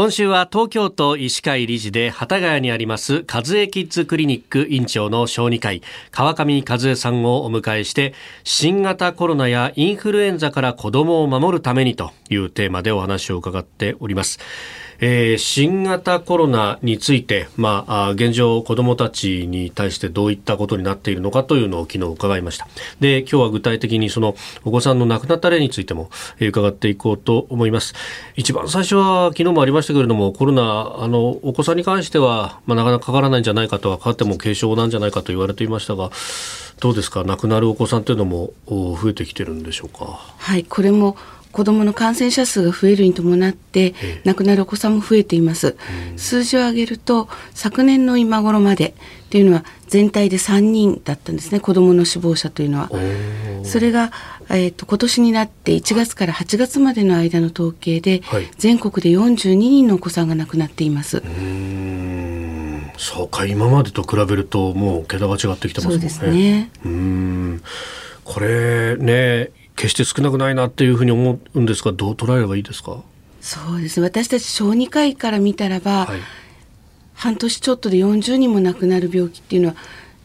今週は東京都医師会理事で幡ヶ谷にあります和江キッズクリニック院長の小児科医川上和江さんをお迎えして新型コロナやインフルエンザから子どもを守るためにというテーマでお話を伺っております。えー、新型コロナについて、まあ、現状、子どもたちに対してどういったことになっているのかというのを昨日伺いました。で、今日は具体的にそのお子さんの亡くなった例についても、えー、伺っていこうと思います。一番最初は昨日もありましたけれども、コロナ、あの、お子さんに関しては、まあ、なかなかかからないんじゃないかとは、かかっても軽症なんじゃないかと言われていましたが、どうですか？亡くなるお子さんというのも増えてきてるんでしょうか？はいこれも子どもの感染者数が増えるに伴って亡くなるお子さんも増えています、数字を上げると昨年の今頃までというのは全体で3人だったんですね。子どもの死亡者というのは。それが、えーと、今年になって1月から8月までの間の統計で、はい、全国で42人のお子さんが亡くなっています。そうか今までと比べるともう桁が違ってきてますもんね。そうですね。うん。これね決して少なくないなっていうふうに思うんですがどう捉えればいいですか？そうです私たち小児科医から見たらば、はい、半年ちょっとで40人も亡くなる病気っていうのは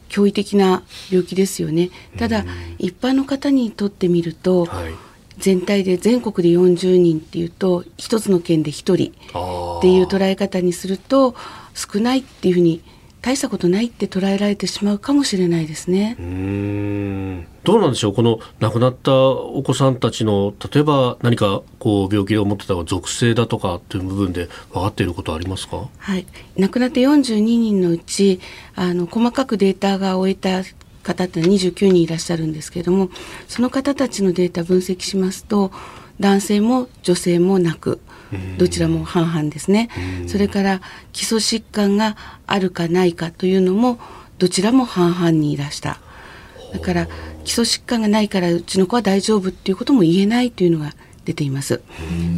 驚異的な病気ですよね。ただ、一般の方にとってみると、はい、全体で全国で40人っていうと一つの県で1人っていう捉え方にすると少ないっていうふうに大したことないって捉えられてしまうかもしれないですね。うんどうなんでしょうこの亡くなったお子さんたちの例えば何かこう病気を持ってた属性だとかという部分で分かっていることはありますか？はい亡くなった42人のうちあの細かくデータが終えた方って29人いらっしゃるんですけれどもその方たちのデータ分析しますと男性も女性もなくどちらも半々ですね。それから基礎疾患があるかないかというのもどちらも半々にいらした。だから基礎疾患がないからうちの子は大丈夫っていうことも言えないというのが出ています。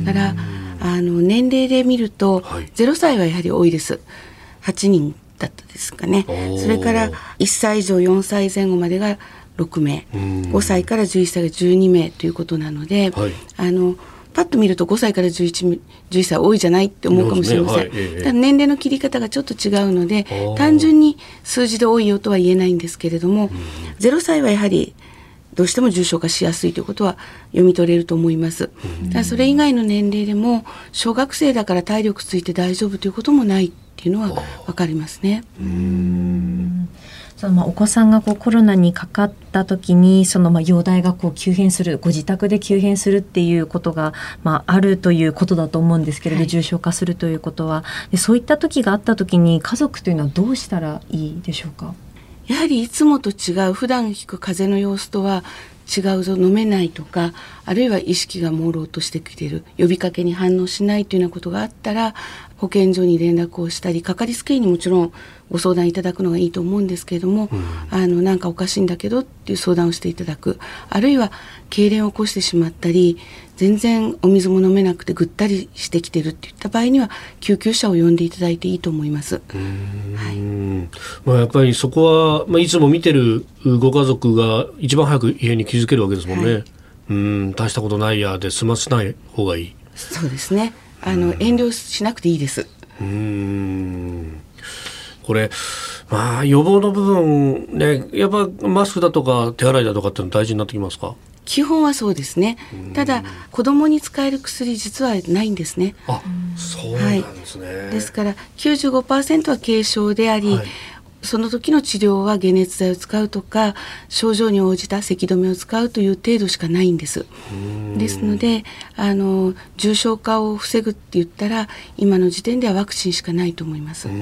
だからあの年齢で見ると、はい、0歳はやはり多いです。8人だったですかね。それから1歳以上4歳前後までが6名。5歳から11歳が12名ということなので、はい、あのパッと見ると5歳から 11, 11歳多いじゃないって思うかもしれません、ね。はい、ただ年齢の切り方がちょっと違うので単純に数字で多いよとは言えないんですけれども、0歳はやはりどうしても重症化しやすいということは読み取れると思います。だそれ以外の年齢でも小学生だから体力ついて大丈夫ということもないっていうのは分かりますね。そのまあお子さんがこうコロナにかかった時にそのまあ容体がこう急変するご自宅で急変するっていうことがまああるということだと思うんですけれど、はい、重症化するということは。でそういった時があった時に家族というのはどうしたらいいでしょうか？やはりいつもと違う普段引く風邪の様子とは違うぞ飲めないとかあるいは意識が朦朧としてきている呼びかけに反応しないというようなことがあったら保健所に連絡をしたりかかりつけ医にもちろんご相談いただくのがいいと思うんですけれども、うん、あのなんかおかしいんだけどっていう相談をしていただく。あるいは痙攣を起こしてしまったり全然お水も飲めなくてぐったりしてきてるっていった場合には救急車を呼んでいただいていいと思います。はいまあ、やっぱりそこは、まあ、いつも見てるご家族が一番早く家に気づけるわけですもんね。はい、うん大したことないやで済ませない方がいい。そうですねあの遠慮しなくていいです。うんこれ、まあ、予防の部分、ね、やっぱマスクだとか手洗いだとかっての大事になってきますか？基本はそうですね。ただ子供に使える薬実はないんですね。あ、そうなんですね。はい、ですから95%は軽症であり、はい、その時の治療は解熱剤を使うとか症状に応じた咳止めを使うという程度しかないんです。ですのであの重症化を防ぐって言ったら今の時点ではワクチンしかないと思います。な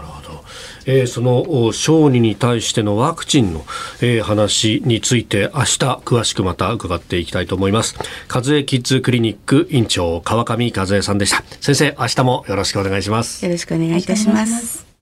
るほど、えー、その小児に対してのワクチンの、えー、話について明日詳しくまた伺っていきたいと思います。和江キッズクリニック院長川上和江さんでした。先生明日もよろしくお願いします。よろしくお願いいたします。